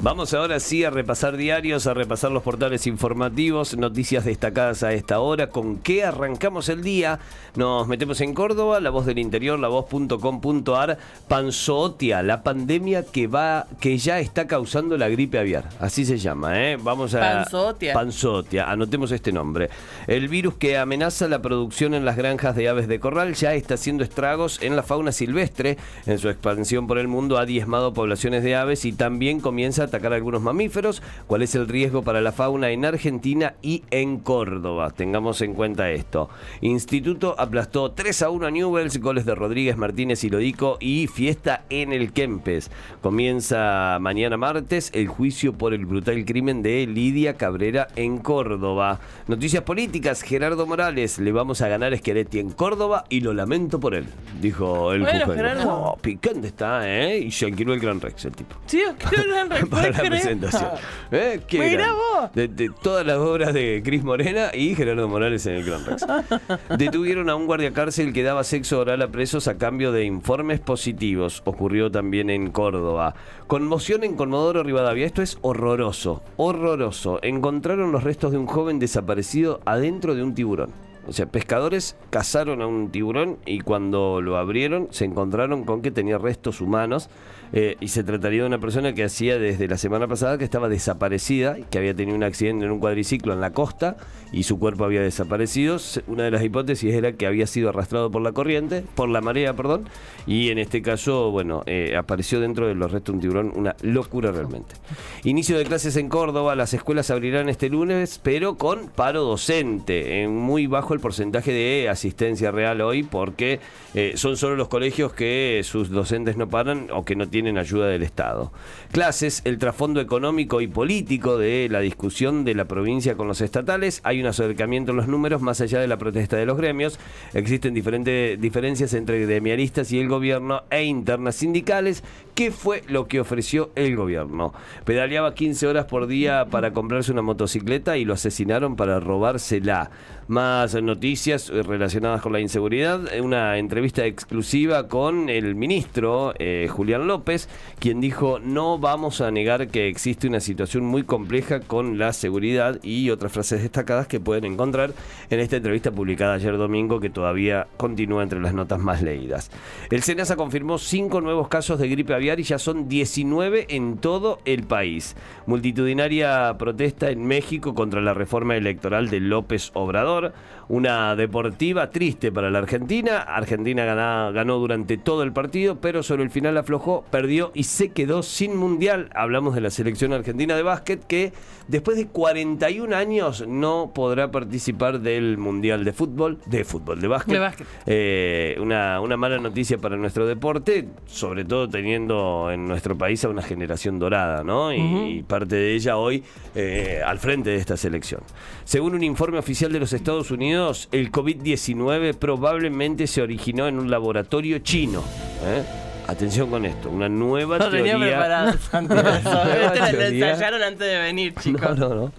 Vamos ahora sí a repasar diarios, a repasar los portales informativos, noticias destacadas a esta hora. ¿Con qué arrancamos el día? Nos metemos en Córdoba, la voz del interior, la voz.com.ar. Panzootia, la pandemia que va, que ya está causando la gripe aviar. Así se llama, ¿eh? Vamos a. Panzootia. Panzootia, anotemos este nombre. El virus que amenaza la producción en las granjas de aves de corral ya está haciendo estragos en la fauna silvestre. En su expansión por el mundo ha diezmado poblaciones de aves y también comienza a atacar a algunos mamíferos. ¿Cuál es el riesgo para la fauna en Argentina y en Córdoba? Tengamos en cuenta esto. Instituto aplastó 3 a 1 a Newells, goles de Rodríguez, Martínez y Lodico y fiesta en el Kempes. Comienza mañana martes el juicio por el brutal crimen de Lidia Cabrera en Córdoba. Noticias políticas, Gerardo Morales, le vamos a ganar a Schiaretti en Córdoba y lo lamento por él, dijo el Bueno. Gerardo. Oh, picante está, ¿eh? Y se alquiló el Gran Rex, el tipo Sí, ¿qué gran para ¿puedes la creer? presentación. ¿Eh? Qué vos. De todas las obras de Cris Morena y Gerardo Morales en el Gran Rex. Detuvieron a un guardia cárcel que daba sexo oral a presos a cambio de informes positivos. Ocurrió también en Córdoba. Conmoción en Conmodoro Rivadavia. Esto es horroroso, horroroso. Encontraron los restos de un joven desaparecido adentro de un tiburón. O sea, pescadores cazaron a un tiburón y cuando lo abrieron se encontraron con que tenía restos humanos eh, y se trataría de una persona que hacía desde la semana pasada que estaba desaparecida, que había tenido un accidente en un cuadriciclo en la costa y su cuerpo había desaparecido. Una de las hipótesis era que había sido arrastrado por la corriente, por la marea, perdón, y en este caso, bueno, eh, apareció dentro de los restos de un tiburón, una locura realmente. Inicio de clases en Córdoba, las escuelas abrirán este lunes, pero con paro docente, en muy bajo el porcentaje de asistencia real hoy, porque eh, son solo los colegios que sus docentes no paran o que no tienen ayuda del Estado. Clases, el trasfondo económico y político de la discusión de la provincia con los estatales, hay un acercamiento en los números más allá de la protesta de los gremios, existen diferentes diferencias entre gremialistas y el gobierno e internas sindicales. ¿Qué fue lo que ofreció el gobierno? Pedaleaba 15 horas por día para comprarse una motocicleta y lo asesinaron para robársela. Más noticias eh, relacionadas con la inseguridad. Una entrevista exclusiva con el ministro eh, Julián López, quien dijo no vamos a negar que existe una situación muy compleja con la seguridad y otras frases destacadas que pueden encontrar en esta entrevista publicada ayer domingo que todavía continúa entre las notas más leídas. El SENASA confirmó cinco nuevos casos de gripe aviar y ya son 19 en todo el país. Multitudinaria protesta en México contra la reforma electoral de López Obrador. Una deportiva triste para la Argentina. Argentina gana- ganó durante todo el partido, pero sobre el final aflojó, perdió y se quedó sin mundial. Hablamos de la selección argentina de básquet que después de 41 años no podrá participar del mundial de fútbol, de fútbol, de básquet. De básquet. Eh, una, una mala noticia para nuestro deporte, sobre todo teniendo en nuestro país a una generación dorada, ¿no? Y, y parte de ella hoy eh, al frente de esta selección. Según un informe oficial de los Estados Unidos, el COVID-19 probablemente se originó en un laboratorio chino. ¿eh? Atención con esto, una nueva No tenía teoría. preparado. Este lo teoría. ensayaron antes de venir, chicos. No, no, no.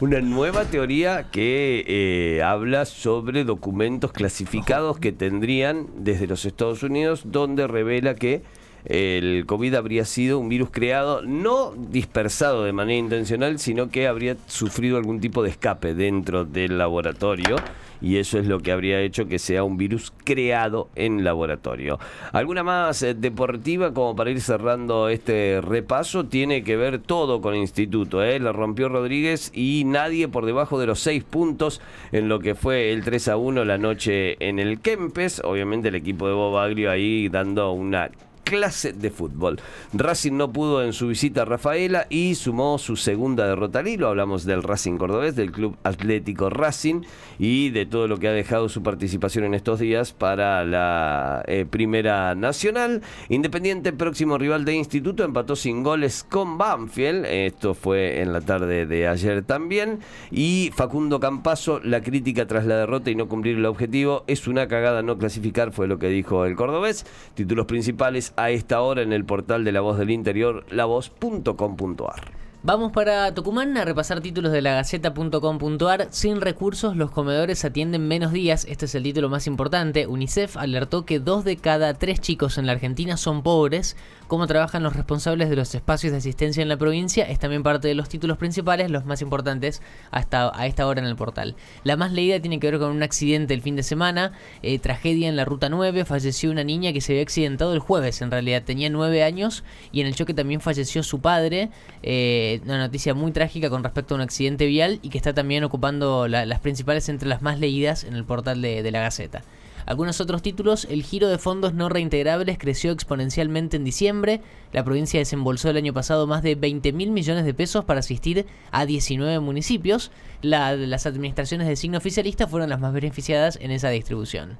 Una nueva teoría que eh, habla sobre documentos clasificados que tendrían desde los Estados Unidos, donde revela que el COVID habría sido un virus creado, no dispersado de manera intencional, sino que habría sufrido algún tipo de escape dentro del laboratorio. Y eso es lo que habría hecho que sea un virus creado en laboratorio. ¿Alguna más eh, deportiva como para ir cerrando este repaso? Tiene que ver todo con Instituto. ¿eh? La rompió Rodríguez y nadie por debajo de los seis puntos en lo que fue el 3 a 1 la noche en el Kempes. Obviamente el equipo de Bobaglio ahí dando una clase de fútbol. Racing no pudo en su visita a Rafaela y sumó su segunda derrota al hilo. Hablamos del Racing Cordobés, del Club Atlético Racing y de todo lo que ha dejado su participación en estos días para la eh, Primera Nacional. Independiente, próximo rival de Instituto, empató sin goles con Banfield. Esto fue en la tarde de ayer también. Y Facundo Campazo, la crítica tras la derrota y no cumplir el objetivo es una cagada no clasificar, fue lo que dijo el cordobés. Títulos principales a esta hora en el portal de La Voz del Interior, lavoz.com.ar. Vamos para Tucumán a repasar títulos de la Gaceta.com.ar. Sin recursos, los comedores atienden menos días. Este es el título más importante. UNICEF alertó que dos de cada tres chicos en la Argentina son pobres. Cómo trabajan los responsables de los espacios de asistencia en la provincia es también parte de los títulos principales, los más importantes hasta a esta hora en el portal. La más leída tiene que ver con un accidente el fin de semana, eh, tragedia en la ruta 9. Falleció una niña que se había accidentado el jueves. En realidad tenía nueve años y en el choque también falleció su padre. Eh, una noticia muy trágica con respecto a un accidente vial y que está también ocupando las principales entre las más leídas en el portal de, la Gaceta. Algunos otros títulos, el giro de fondos no reintegrables creció exponencialmente en diciembre. La provincia desembolsó el año pasado más de 20 mil millones de pesos para asistir a 19 municipios. La, las administraciones de signo oficialista fueron las más beneficiadas en esa distribución.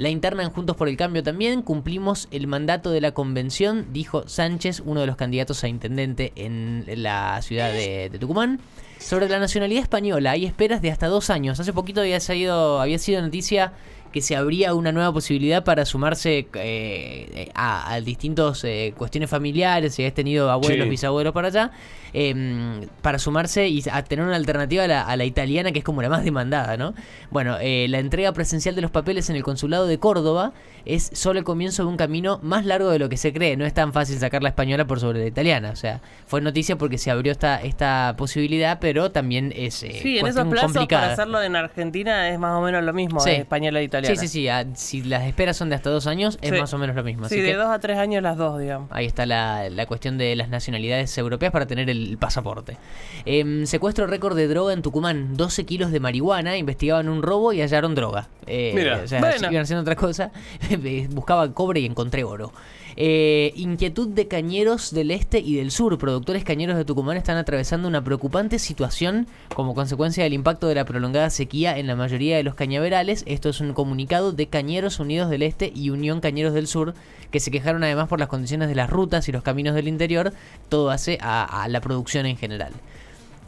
La interna en Juntos por el Cambio también cumplimos el mandato de la convención, dijo Sánchez, uno de los candidatos a intendente en la ciudad de, de Tucumán. Sobre la nacionalidad española, hay esperas de hasta dos años. Hace poquito había, salido, había sido noticia que se abría una nueva posibilidad para sumarse eh, a, a, distintos eh, cuestiones familiares, si has tenido abuelos, Sí. bisabuelos para allá, eh, para sumarse y a tener una alternativa a la, a la italiana, que es como la más demandada, ¿no? Bueno, eh, la entrega presencial de los papeles en el consulado de Córdoba es solo el comienzo de un camino más largo de lo que se cree. No es tan fácil sacar la española por sobre la italiana. O sea, fue noticia porque se abrió esta, esta posibilidad, pero también es eh, Sí, en esos plazos complicada. para hacerlo en Argentina es más o menos lo mismo, Sí. eh, española e italiana. Sí, sí, sí. ah, Si las esperas son de hasta dos años, es Sí. más o menos lo mismo. Sí, Así de que dos a tres años las dos, digamos. ahí está la, la cuestión de las nacionalidades europeas para tener el pasaporte. Em, secuestro récord de droga en Tucumán. 12 kilos de marihuana. Investigaban un robo y hallaron droga. Eh, Mira, o sea, bueno. iban haciendo otra cosa. Buscaba cobre y encontré oro. Eh, inquietud de cañeros del este y del sur. Productores cañeros de Tucumán están atravesando una preocupante situación como consecuencia del impacto de la prolongada sequía en la mayoría de los cañaverales. Esto es un comunicado de Cañeros Unidos del Este y Unión Cañeros del Sur, que se quejaron además por las condiciones de las rutas y los caminos del interior. Todo hace a, la producción en general.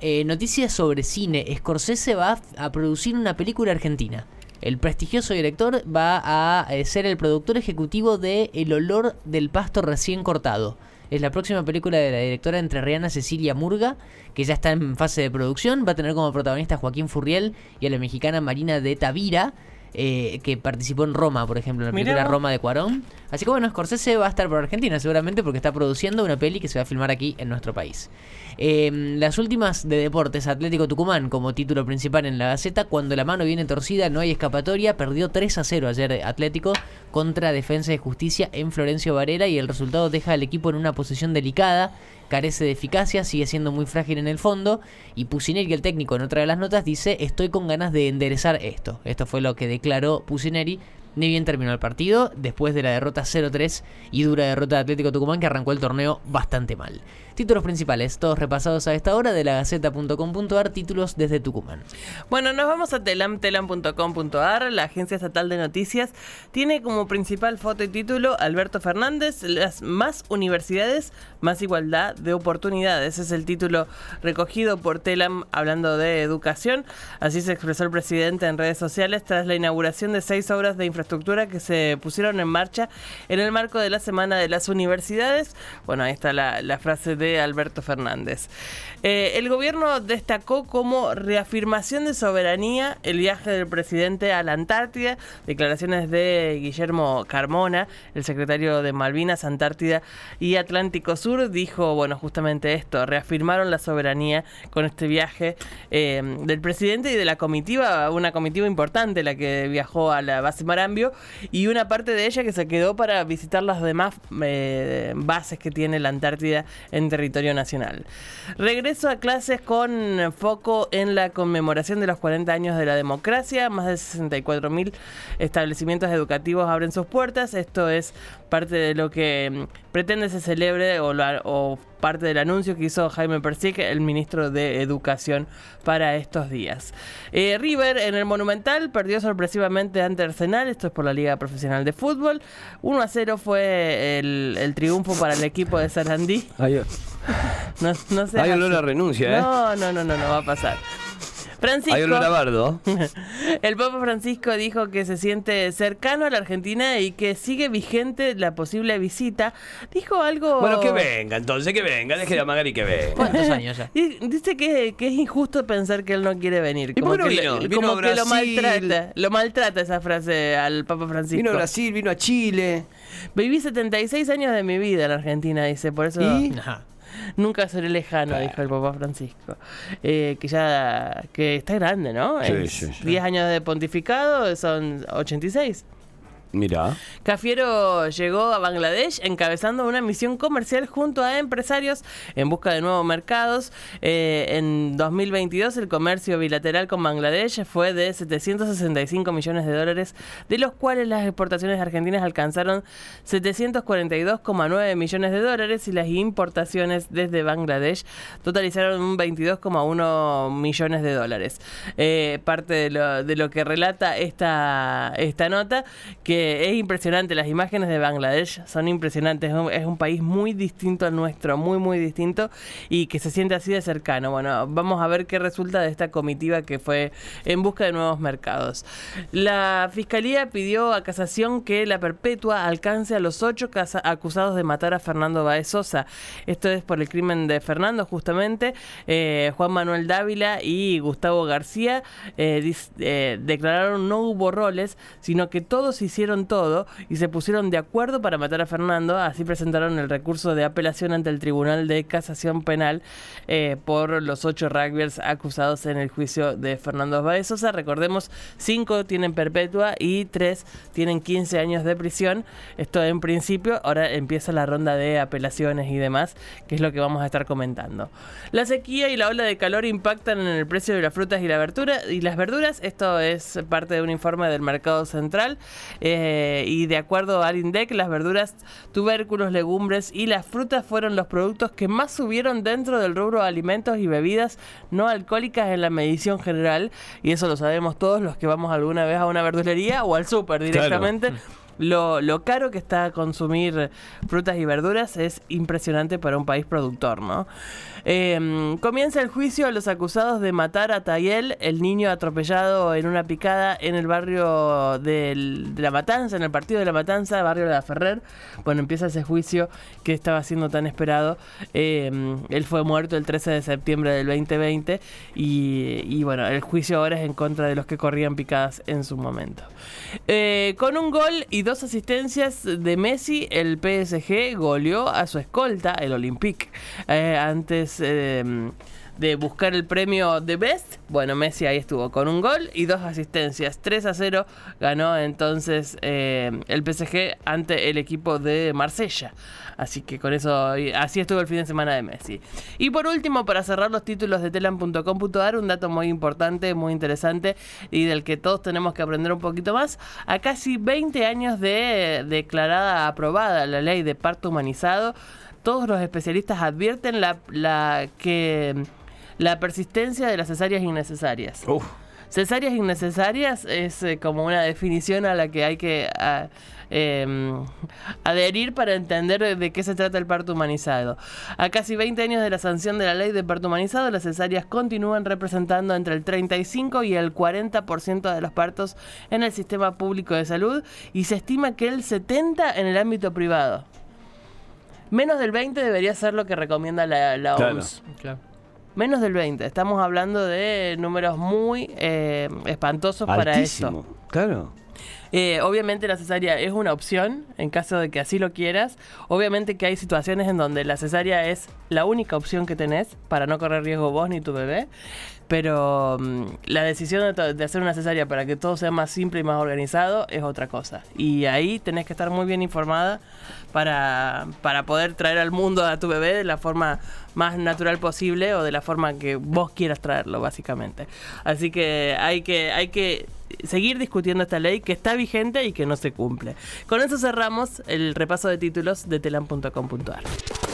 Eh, noticias sobre cine. Scorsese va a, a producir una película argentina. El prestigioso director va a eh, ser el productor ejecutivo de El olor del pasto recién cortado. Es la próxima película de la directora entrerriana Cecilia Murga, que ya está en fase de producción. Va a tener como protagonista a Joaquín Furriel y a la mexicana Marina de Tavira, eh, que participó en Roma, por ejemplo, en la Mirá película vos. Roma de Cuarón. Así que bueno, Scorsese va a estar por Argentina seguramente porque está produciendo una peli que se va a filmar aquí en nuestro país. Eh, las últimas de deportes, Atlético Tucumán como título principal en la Gaceta, cuando la mano viene torcida no hay escapatoria, perdió 3 a 0 ayer Atlético contra Defensa de Justicia en Florencio Varela y el resultado deja al equipo en una posición delicada, carece de eficacia, sigue siendo muy frágil en el fondo y Pusineri, el técnico en otra de las notas, dice estoy con ganas de enderezar esto. Esto fue lo que declaró Pusineri. Ni bien terminó el partido, después de la derrota 0-3 y dura derrota de Atlético Tucumán que arrancó el torneo bastante mal. Títulos principales, todos repasados a esta hora de la Gaceta.com.ar, títulos desde Tucumán. Bueno, nos vamos a telam, telam.com.ar. La agencia estatal de noticias tiene como principal foto y título Alberto Fernández, las más universidades, más igualdad de oportunidades. Es el título recogido por Telam hablando de educación. Así se expresó el presidente en redes sociales tras la inauguración de seis obras de infraestructura que se pusieron en marcha en el marco de la Semana de las Universidades. Bueno, ahí está la frase de Alberto Fernández. Eh, el gobierno destacó como reafirmación de soberanía el viaje del presidente a la Antártida, declaraciones de Guillermo Carmona, el secretario de Malvinas, Antártida y Atlántico Sur, dijo, bueno, justamente esto, reafirmaron la soberanía con este viaje eh, del presidente y de la comitiva, una comitiva importante la que viajó a la base Marambio y una parte de ella que se quedó para visitar las demás eh, bases que tiene la Antártida en territorio nacional. Regreso a clases con foco en la conmemoración de los 40 años de la democracia. Más de 64.000 establecimientos educativos abren sus puertas. Esto es parte de lo que mm, pretende se celebre o, o parte del anuncio que hizo Jaime Persic, el ministro de Educación, para estos días. Eh, River en el Monumental perdió sorpresivamente ante Arsenal, esto es por la Liga Profesional de Fútbol. 1 a 0 fue el, triunfo para el equipo de Sarandí. Hay, No, no seas hay olor a renuncia, ¿eh? No, no, no, no, no va a pasar. Francisco. Hay olor a bardo. El Papa Francisco dijo que se siente cercano a la Argentina y que sigue vigente la posible visita. Dijo algo. Bueno, que venga, entonces que venga. Deje a Magari que venga. ¿Cuántos años ya? Dice que, que es injusto pensar que él no quiere venir. ¿Y Como no que, vino? como a que lo maltrata. Lo maltrata esa frase al Papa Francisco. Vino a Brasil, vino a Chile. Viví 76 años de mi vida en Argentina, dice. Por eso ¿Y? Ajá. Nunca seré lejano, dijo el Papa Francisco. Eh, que ya que está grande, ¿no? Sí, Es sí, sí. 10 años de pontificado son 86. Mira. Cafiero llegó a Bangladesh encabezando una misión comercial junto a empresarios en busca de nuevos mercados. Eh, en 2022 el comercio bilateral con Bangladesh fue de 765 millones de dólares, de los cuales las exportaciones argentinas alcanzaron 742,9 millones de dólares y las importaciones desde Bangladesh totalizaron un 22,1 millones de dólares. Eh, parte de lo, de lo que relata esta, esta nota, que es impresionante, las imágenes de Bangladesh son impresionantes, es un, país muy distinto al nuestro, muy muy distinto y que se siente así de cercano. Bueno, vamos a ver qué resulta de esta comitiva que fue en busca de nuevos mercados. La Fiscalía pidió a casación que la perpetua alcance a los ocho acusados de matar a Fernando Baez Sosa. Esto es por el crimen de Fernando, justamente. Eh, Juan Manuel Dávila y Gustavo García eh, eh, declararon no hubo roles, sino que todos hicieron todo y se pusieron de acuerdo para matar a Fernando. Así presentaron el recurso de apelación ante el Tribunal de Casación Penal eh, por los ocho rugbyers acusados en el juicio de Fernando Baez Sosa. Recordemos, cinco tienen perpetua y tres tienen 15 años de prisión. Esto en principio, ahora empieza la ronda de apelaciones y demás, que es lo que vamos a estar comentando. La sequía y la ola de calor impactan en el precio de las frutas y, la verdura, y las verduras. Esto es parte de un informe del Mercado Central. Y de acuerdo al INDEC, las verduras, tubérculos, legumbres y las frutas fueron los productos que más subieron dentro del rubro de alimentos y bebidas no alcohólicas en la medición general. Y eso lo sabemos todos los que vamos alguna vez a una verdulería o al súper directamente. Lo, lo caro que está consumir frutas y verduras es impresionante para un país productor, ¿no? Eh, comienza el juicio a los acusados de matar a Tayel, el niño atropellado en una picada en el barrio de La Matanza, en el partido de La Matanza, barrio de La Ferrer. Bueno, empieza ese juicio que estaba siendo tan esperado. Eh, él fue muerto el 13 de septiembre del 2020 y, y bueno, el juicio ahora es en contra de los que corrían picadas en su momento. Eh, con un gol y dos asistencias de Messi, el PSG goleó a su escolta, el Olympique. Eh, antes eh, de buscar el premio de Best, bueno, Messi ahí estuvo con un gol y dos asistencias. 3 a 0 ganó entonces eh, el PSG ante el equipo de Marsella. Así que con eso, así estuvo el fin de semana de Messi. Y por último, para cerrar los títulos de telan.com.ar, un dato muy importante, muy interesante y del que todos tenemos que aprender un poquito más. A casi 20 años de declarada aprobada la ley de parto humanizado, todos los especialistas advierten la que la persistencia de las cesáreas innecesarias. Uf. Cesáreas innecesarias es eh, como una definición a la que hay que a- em, adherir para entender de- qué se trata el parto humanizado. A casi 20 años de la sanción de la ley de parto humanizado, las cesáreas continúan representando entre el 35 y el 40% de los partos en el sistema público de salud y se estima que el 70% en el ámbito privado. Menos del 20 debería ser lo que recomienda la, la Claro. OMS. Claro. Menos del 20. Estamos hablando de números muy eh, espantosos para. Altísimo. Claro. Eh, obviamente la cesárea es una opción en caso de que así lo quieras. Obviamente que hay situaciones en donde la cesárea es la única opción que tenés para no correr riesgo vos ni tu bebé. Pero mm, la decisión de hacer una cesárea para que todo sea más simple y más organizado es otra cosa. Y ahí tenés que estar muy bien informada para, para poder traer al mundo a tu bebé de la forma más natural posible o de la forma que vos quieras traerlo, básicamente. Así que hay que, hay que seguir discutiendo esta ley que está vigente y que no se cumple. Con eso cerramos el repaso de títulos de telam.com.ar.